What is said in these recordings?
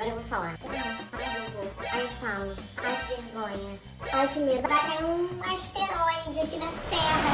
agora eu vou falar. Ai, eu vou. Eu falo. Ai, que vergonha. Ai, que medo. Vai cair um asteroide aqui na Terra.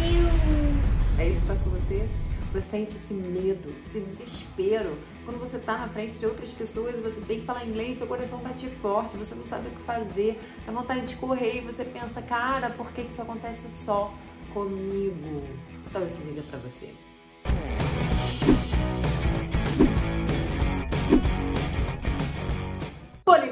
Deus. É isso que passa com você? Você sente esse medo, esse desespero. Quando você está na frente de outras pessoas e você tem que falar inglês, seu coração bate forte, você não sabe o que fazer, dá vontade de correr e você pensa, cara, por que isso acontece só comigo? Então esse vídeo é pra você.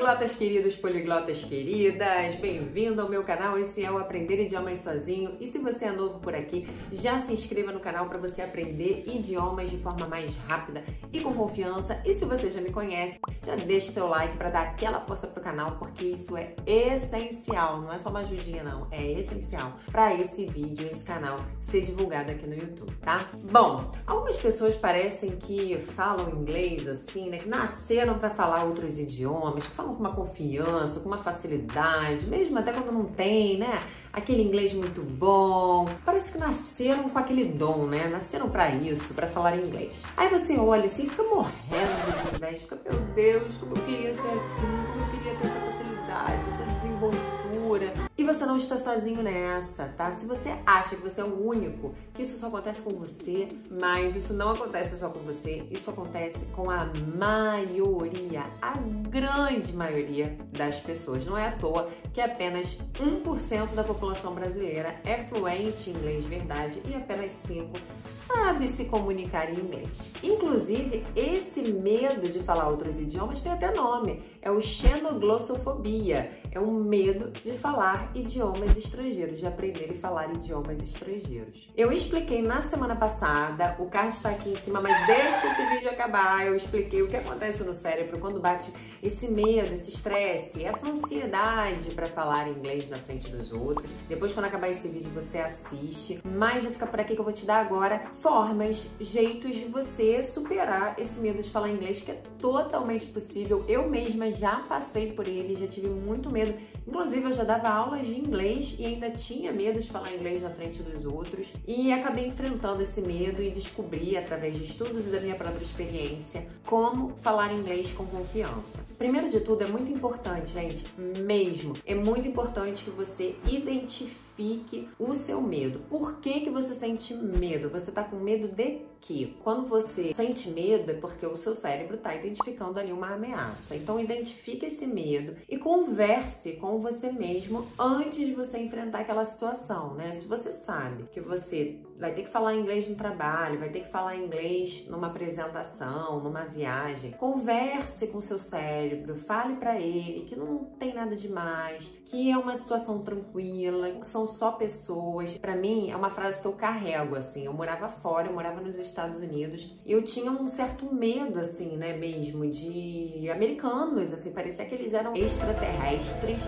Poliglotas queridos, poliglotas queridas, bem-vindo ao meu canal. Esse é o Aprender Idiomas Sozinho. E se você é novo por aqui, já se inscreva no canal para você aprender idiomas de forma mais rápida e com confiança. E se você já me conhece, já deixa o seu like para dar aquela força pro canal, porque isso é essencial. Não é só uma ajudinha, não. É essencial para esse vídeo, esse canal ser divulgado aqui no YouTube, tá? Bom, algumas pessoas parecem que falam inglês assim, né? Que nasceram para falar outros idiomas que falam com uma confiança, com uma facilidade, mesmo até quando não tem, né? Aquele inglês muito bom. Parece que nasceram com aquele dom, né? Nasceram para isso, para falar inglês. Aí você olha assim fica morrendo de inveja, fica, meu Deus, como eu queria ser assim, como eu queria ter essa facilidade, essa desenvoltura. Você não está sozinho nessa, tá? Se você acha que você é o único, que isso só acontece com você, mas isso não acontece só com você, isso acontece com a maioria, a grande maioria das pessoas. Não é à toa que apenas 1% da população brasileira é fluente em inglês de verdade e apenas 5% sabe se comunicar em inglês. Inclusive, esse medo de falar outros idiomas tem até nome, é o xenoglossofobia. É um medo de falar idiomas estrangeiros, de aprender e falar idiomas estrangeiros. Eu expliquei na semana passada, o card está aqui em cima, mas deixa esse vídeo acabar. Eu expliquei o que acontece no cérebro quando bate esse medo, esse estresse, essa ansiedade para falar inglês na frente dos outros. Depois, quando acabar esse vídeo, você assiste. Mas já fica por aqui que eu vou te dar agora formas, jeitos de você superar esse medo de falar inglês, que é totalmente possível. Eu mesma já passei por ele, já tive muito medo. Inclusive, eu já dava aulas de inglês e ainda tinha medo de falar inglês na frente dos outros. E acabei enfrentando esse medo e descobri, através de estudos e da minha própria experiência, como falar inglês com confiança. Primeiro de tudo, é muito importante, gente, mesmo, é muito importante que você identifique identifique o seu medo. Por que, que você sente medo? Você está com medo de quê? Quando você sente medo é porque o seu cérebro está identificando ali uma ameaça. Então identifique esse medo e converse com você mesmo antes de você enfrentar aquela situação, né? Se você sabe que você vai ter que falar inglês no trabalho, vai ter que falar inglês numa apresentação, numa viagem, converse com seu cérebro, fale para ele que não tem nada demais, que é uma situação tranquila, que são só pessoas. Para mim, é uma frase que eu carrego, assim. Eu morava fora, eu morava nos Estados Unidos, e eu tinha um certo medo, assim, né, mesmo, de americanos, assim, parecia que eles eram extraterrestres,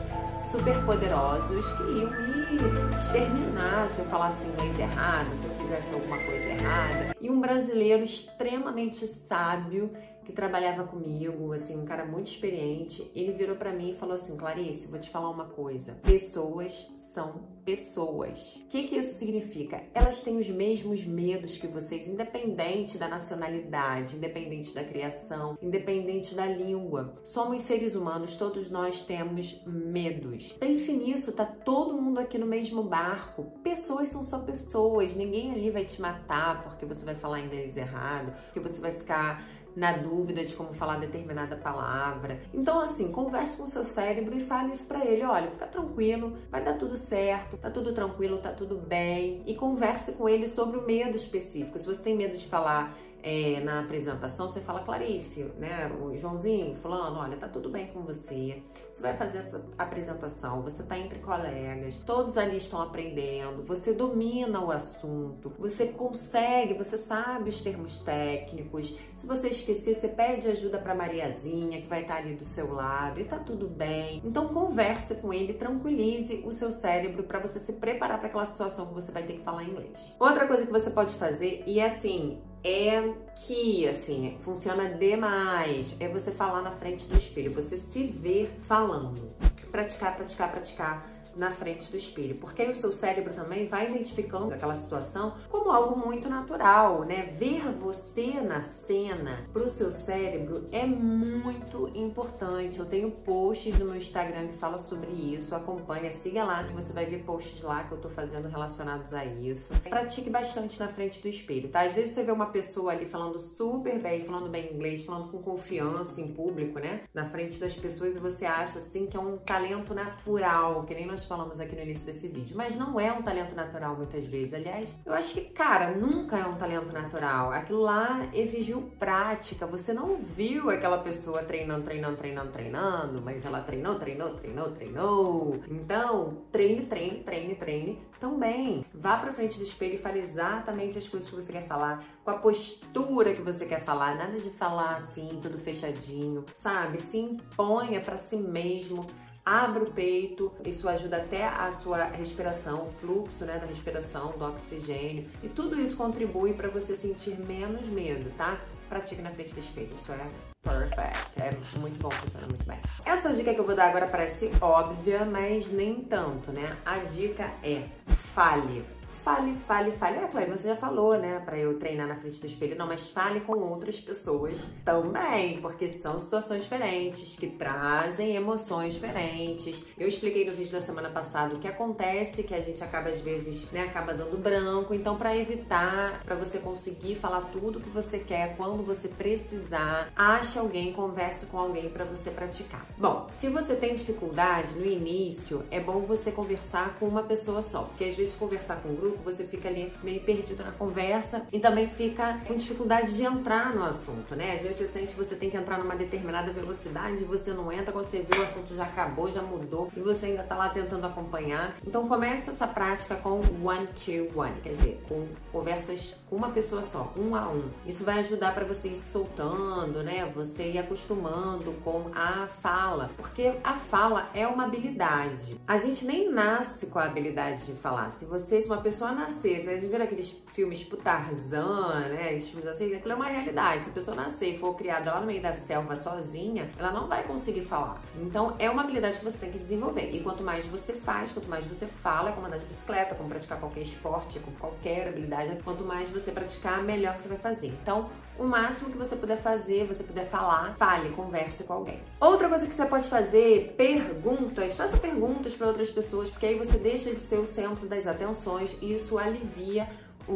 super poderosos, que iam me exterminar se eu falasse inglês errado, se eu fizesse alguma coisa errada. E um brasileiro extremamente sábio que trabalhava comigo, assim, um cara muito experiente, ele virou para mim e falou assim: Clarice, vou te falar uma coisa. Pessoas são pessoas. O que, que isso significa? Elas têm os mesmos medos que vocês, independente da nacionalidade, independente da criação, independente da língua. Somos seres humanos, todos nós temos medos. Pense nisso, tá todo mundo aqui no mesmo barco. Pessoas são só pessoas, ninguém ali vai te matar porque você vai falar inglês errado, porque você vai ficar na dúvida de como falar determinada palavra. Então, assim, converse com o seu cérebro e fale isso para ele: olha, fica tranquilo, vai dar tudo certo, tá tudo tranquilo, tá tudo bem. E converse com ele sobre o medo específico. Se você tem medo de falar é, na apresentação, você fala, Clarice, né, o Joãozinho, fulano, olha, tá tudo bem com você, você vai fazer essa apresentação, você tá entre colegas, todos ali estão aprendendo, você domina o assunto, você consegue, você sabe os termos técnicos, se você esquecer, você pede ajuda pra Mariazinha, que vai estar tá ali do seu lado, e tá tudo bem. Então converse com ele, tranquilize o seu cérebro para você se preparar para aquela situação que você vai ter que falar inglês. Outra coisa que você pode fazer, e é assim, é que, assim, funciona demais. É você falar na frente do espelho, você se ver falando. Praticar, praticar, praticar na frente do espelho, porque aí o seu cérebro também vai identificando aquela situação como algo muito natural, né? Ver você na cena para o seu cérebro é muito importante. Eu tenho posts no meu Instagram que fala sobre isso, acompanha, siga lá que você vai ver posts lá que eu tô fazendo relacionados a isso. Pratique bastante na frente do espelho, tá? Às vezes você vê uma pessoa ali falando super bem, falando bem inglês, falando com confiança em público, né? Na frente das pessoas e você acha assim que é um talento natural, que nem nós falamos aqui no início desse vídeo, mas não é um talento natural muitas vezes. Aliás, eu acho que, cara, nunca é um talento natural. Aquilo lá exigiu prática. Você não viu aquela pessoa treinando, treinando, treinando, treinando, mas ela treinou, treinou, treinou, treinou. Então, treine, treine, treine, treine também. Vá pra frente do espelho e fale exatamente as coisas que você quer falar, com a postura que você quer falar. Nada de falar assim, tudo fechadinho, sabe? Se imponha para si mesmo abra o peito, isso ajuda até a sua respiração, o fluxo né, da respiração, do oxigênio, e tudo isso contribui para você sentir menos medo, tá? Pratique na frente do espelho, isso é perfect, é muito bom, funciona muito bem. Essa dica que eu vou dar agora parece óbvia, mas nem tanto, né? A dica é fale fale, fale, fale. Ah, Cláudia, você já falou, né, para eu treinar na frente do espelho. Não, mas fale com outras pessoas também, porque são situações diferentes, que trazem emoções diferentes. Eu expliquei no vídeo da semana passada o que acontece, que a gente acaba às vezes, né, acaba dando branco. Então, para evitar, para você conseguir falar tudo que você quer quando você precisar, ache alguém, converse com alguém para você praticar. Bom, se você tem dificuldade no início, é bom você conversar com uma pessoa só, porque às vezes conversar com um grupo grupo, você fica ali meio perdido na conversa e também fica com dificuldade de entrar no assunto, né? Às vezes você sente que você tem que entrar numa determinada velocidade e você não entra, quando você vê o assunto já acabou, já mudou e você ainda tá lá tentando acompanhar. Então comece essa prática com one to one, quer dizer, com conversas com uma pessoa só, um a um. Isso vai ajudar para você ir soltando, né? Você ir acostumando com a fala, porque a fala é uma habilidade. A gente nem nasce com a habilidade de falar. Se você, se uma pessoa pessoa nascer, vocês viram aqueles filmes tipo Tarzan, né? Esses filmes assim, aquilo é uma realidade. Se a pessoa nascer e for criada lá no meio da selva sozinha, ela não vai conseguir falar. Então é uma habilidade que você tem que desenvolver. E quanto mais você faz, quanto mais você fala, como andar de bicicleta, como praticar qualquer esporte, com qualquer habilidade, quanto mais você praticar, melhor você vai fazer. Então, o máximo que você puder fazer, você puder falar, fale, converse com alguém. Outra coisa que você pode fazer, perguntas. Faça perguntas para outras pessoas, porque aí você deixa de ser o centro das atenções e isso alivia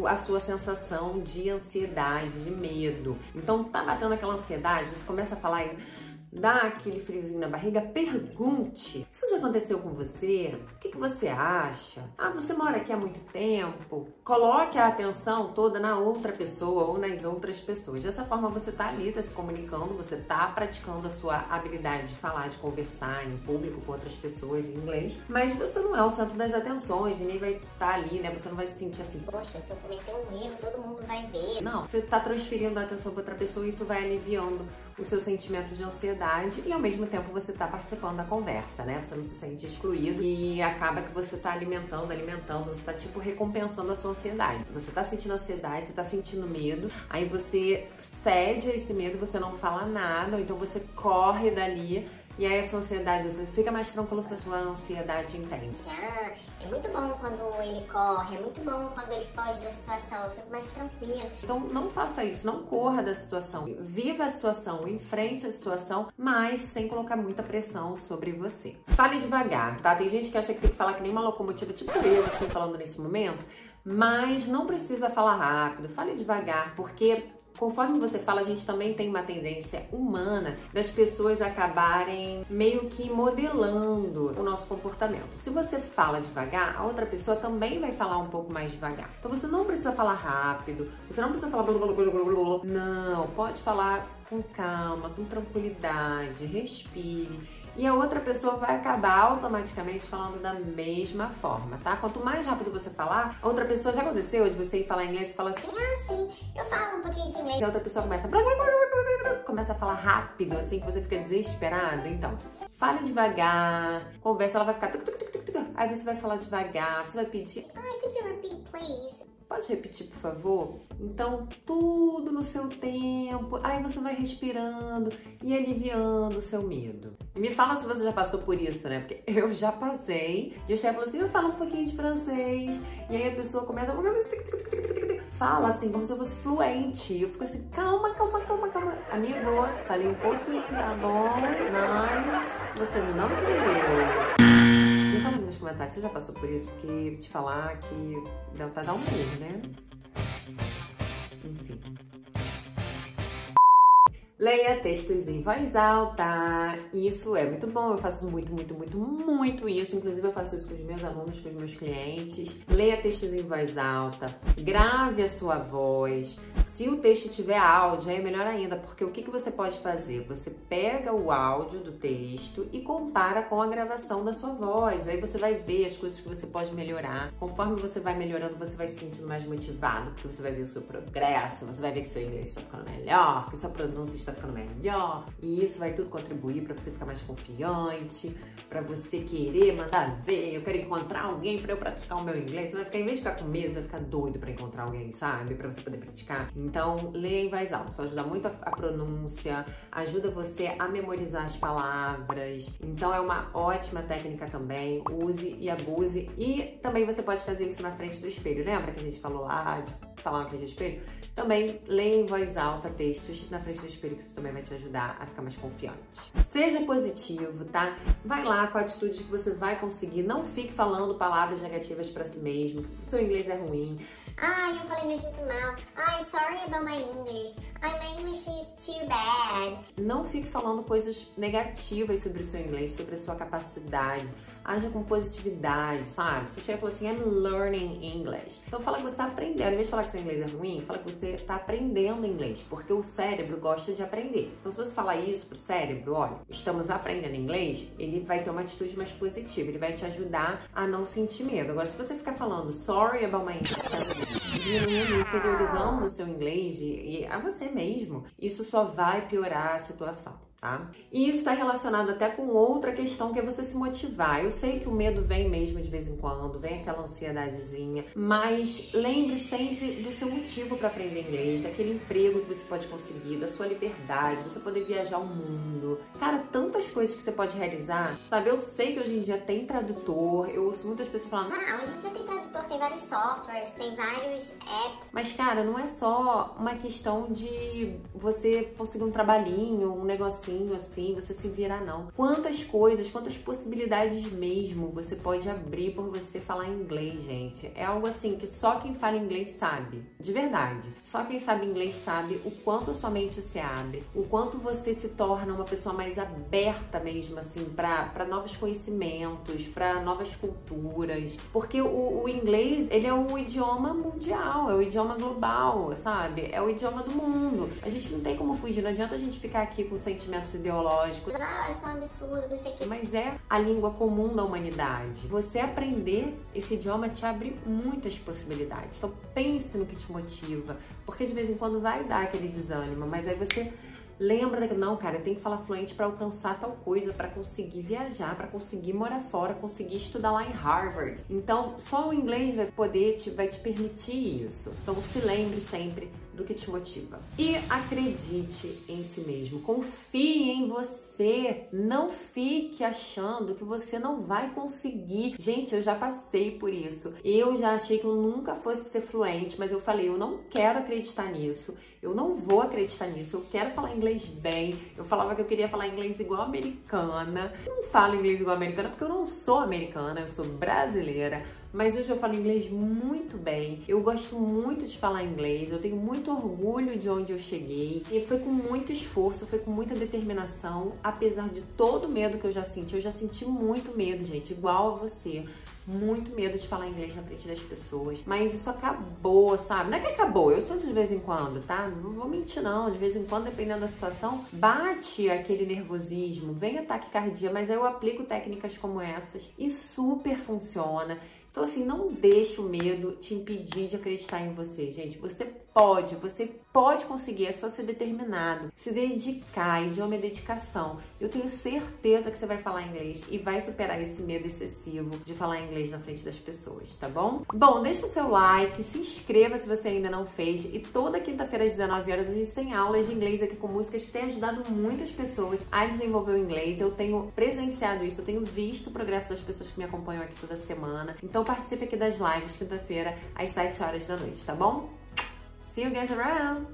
a sua sensação de ansiedade, de medo. Então, tá batendo aquela ansiedade, você começa a falar dá aquele friozinho na barriga, pergunte. Isso já aconteceu com você? O que, que, você acha? Ah, você mora aqui há muito tempo? Coloque a atenção toda na outra pessoa ou nas outras pessoas. Dessa forma você tá ali, tá se comunicando, você tá praticando a sua habilidade de falar, de conversar em público com outras pessoas em inglês, mas você não é o centro das atenções, ninguém vai estar tá ali, né? Você não vai se sentir assim, poxa, se eu cometer um erro, todo mundo vai ver. Não, você tá transferindo a atenção para outra pessoa e isso vai aliviando o seu sentimento de ansiedade e ao mesmo tempo você está participando da conversa, né? Você não se sente excluído e acaba que você está alimentando, alimentando, você está tipo recompensando a sua ansiedade. Você está sentindo ansiedade, você está sentindo medo, aí você cede a esse medo, você não fala nada, ou então você corre dali e aí a sua ansiedade, você fica mais tranquilo se a sua ansiedade entende. É muito bom quando ele corre, é muito bom quando ele foge da situação, eu fico mais tranquila. Então não faça isso, não corra da situação. Viva a situação, enfrente a situação, mas sem colocar muita pressão sobre você. Fale devagar, tá? Tem gente que acha que tem que falar que nem uma locomotiva, tipo eu, assim, falando nesse momento. Mas não precisa falar rápido, fale devagar, porque Conforme você fala, a gente também tem uma tendência humana das pessoas acabarem meio que modelando o nosso comportamento. Se você fala devagar, a outra pessoa também vai falar um pouco mais devagar. Então você não precisa falar rápido, você não precisa falar blá, blá, blá, blá, blá. não, pode falar com calma, com tranquilidade, respire e a outra pessoa vai acabar automaticamente falando da mesma forma, tá? Quanto mais rápido você falar, a outra pessoa já aconteceu de você ir falar inglês e falar assim: Ah, sim, eu falo um pouquinho de inglês. E a outra pessoa começa começa a falar rápido, assim que você fica desesperado. Então, fale devagar, conversa, ela vai ficar. Aí você vai falar devagar, você vai pedir. Ai, could you repeat, please? Pode repetir, por favor? Então, tudo no seu tempo. Aí você vai respirando e aliviando o seu medo. Me fala se você já passou por isso, né? Porque eu já passei. E o chefe falou assim: eu falo um pouquinho de francês. E aí a pessoa começa fala assim, como se eu fosse fluente. Eu fico assim, calma, calma, calma, calma. Amigo, falei um pouquinho, tá bom? Mas você não entendeu. Me fala nos comentários, você já passou por isso? Porque te falar que deve estar dando um medo, né? Leia textos em voz alta. Isso é muito bom. Eu faço muito, muito, muito, muito isso. Inclusive, eu faço isso com os meus alunos, com os meus clientes. Leia textos em voz alta. Grave a sua voz. Se o texto tiver áudio, é melhor ainda, porque o que, que você pode fazer? Você pega o áudio do texto e compara com a gravação da sua voz. Aí você vai ver as coisas que você pode melhorar. Conforme você vai melhorando, você vai se sentindo mais motivado, porque você vai ver o seu progresso, você vai ver que seu inglês está ficando melhor, que sua pronúncia está ficando melhor. E isso vai tudo contribuir para você ficar mais confiante, para você querer mandar ver, eu quero encontrar alguém para eu praticar o meu inglês. Você vai ficar, em vez de ficar com medo, vai ficar doido para encontrar alguém, sabe? Para você poder praticar. Então, leia em voz alta. Isso ajuda muito a, pronúncia, ajuda você a memorizar as palavras. Então, é uma ótima técnica também. Use e abuse. E também você pode fazer isso na frente do espelho. Lembra que a gente falou lá de falar na frente do espelho? Também leia em voz alta textos na frente do espelho, que isso também vai te ajudar a ficar mais confiante. Seja positivo, tá? Vai lá com a atitude de que você vai conseguir. Não fique falando palavras negativas para si mesmo. Seu inglês é ruim. Ai, eu falei mesmo muito mal. Ai, sorry about my English. Ai, my English is too bad. Não fique falando coisas negativas sobre o seu inglês, sobre a sua capacidade. Haja com positividade, sabe? Se chega e fala assim, I'm learning English. Então fala que você está aprendendo. Em vez de falar que seu inglês é ruim, fala que você está aprendendo inglês. Porque o cérebro gosta de aprender. Então se você falar isso pro cérebro, olha, estamos aprendendo inglês, ele vai ter uma atitude mais positiva. Ele vai te ajudar a não sentir medo. Agora, se você ficar falando sorry about my English, diminuindo, inferiorizando o seu inglês e a você mesmo, isso só vai piorar a situação tá? E isso está relacionado até com outra questão que é você se motivar. Eu sei que o medo vem mesmo de vez em quando, vem aquela ansiedadezinha, mas lembre sempre do seu motivo para aprender inglês, daquele emprego que você pode conseguir, da sua liberdade, você poder viajar o mundo. Cara, tantas coisas que você pode realizar, sabe? Eu sei que hoje em dia tem tradutor, eu ouço muitas pessoas falando, ah, hoje em dia tem tradutor, tem vários softwares, tem vários apps. Mas, cara, não é só uma questão de você conseguir um trabalhinho, um negocinho assim, você se virar não. Quantas coisas, quantas possibilidades mesmo você pode abrir por você falar inglês, gente. É algo assim que só quem fala inglês sabe, de verdade. Só quem sabe inglês sabe o quanto a sua mente se abre, o quanto você se torna uma pessoa mais aberta mesmo assim para novos conhecimentos, para novas culturas, porque o, o inglês, ele é o idioma mundial, é o idioma global, sabe? É o idioma do mundo. A gente não tem como fugir, não adianta a gente ficar aqui com sentimentos processo ideológico. Ah, isso é um absurdo, não sei o quê. Mas é a língua comum da humanidade. Você aprender esse idioma te abre muitas possibilidades. Então pense no que te motiva, porque de vez em quando vai dar aquele desânimo, mas aí você lembra que não, cara, eu tenho que falar fluente para alcançar tal coisa, para conseguir viajar, para conseguir morar fora, conseguir estudar lá em Harvard. Então, só o inglês vai poder te vai te permitir isso. Então, se lembre sempre do que te motiva. E acredite em si mesmo, confie em você, não fique achando que você não vai conseguir. Gente, eu já passei por isso. Eu já achei que eu nunca fosse ser fluente, mas eu falei, eu não quero acreditar nisso. Eu não vou acreditar nisso. Eu quero falar inglês bem. Eu falava que eu queria falar inglês igual americana. Eu não falo inglês igual americana porque eu não sou americana, eu sou brasileira mas hoje eu falo inglês muito bem. Eu gosto muito de falar inglês, eu tenho muito orgulho de onde eu cheguei e foi com muito esforço, foi com muita determinação, apesar de todo o medo que eu já senti. Eu já senti muito medo, gente, igual a você muito medo de falar inglês na frente das pessoas. Mas isso acabou, sabe? Não é que acabou, eu sinto de vez em quando, tá? Não vou mentir, não. De vez em quando, dependendo da situação, bate aquele nervosismo, vem ataque cardíaco, mas eu aplico técnicas como essas e super funciona. Então, assim, não deixe o medo te impedir de acreditar em você, gente. Você pode, você pode conseguir, é só ser determinado, se dedicar, idioma é dedicação. Eu tenho certeza que você vai falar inglês e vai superar esse medo excessivo de falar inglês na frente das pessoas, tá bom? Bom, deixa o seu like, se inscreva se você ainda não fez e toda quinta-feira às 19 horas a gente tem aulas de inglês aqui com músicas que têm ajudado muitas pessoas a desenvolver o inglês. Eu tenho presenciado isso, eu tenho visto o progresso das pessoas que me acompanham aqui toda semana. Então participe aqui das lives quinta-feira às 7 horas da noite, tá bom? See you guys around!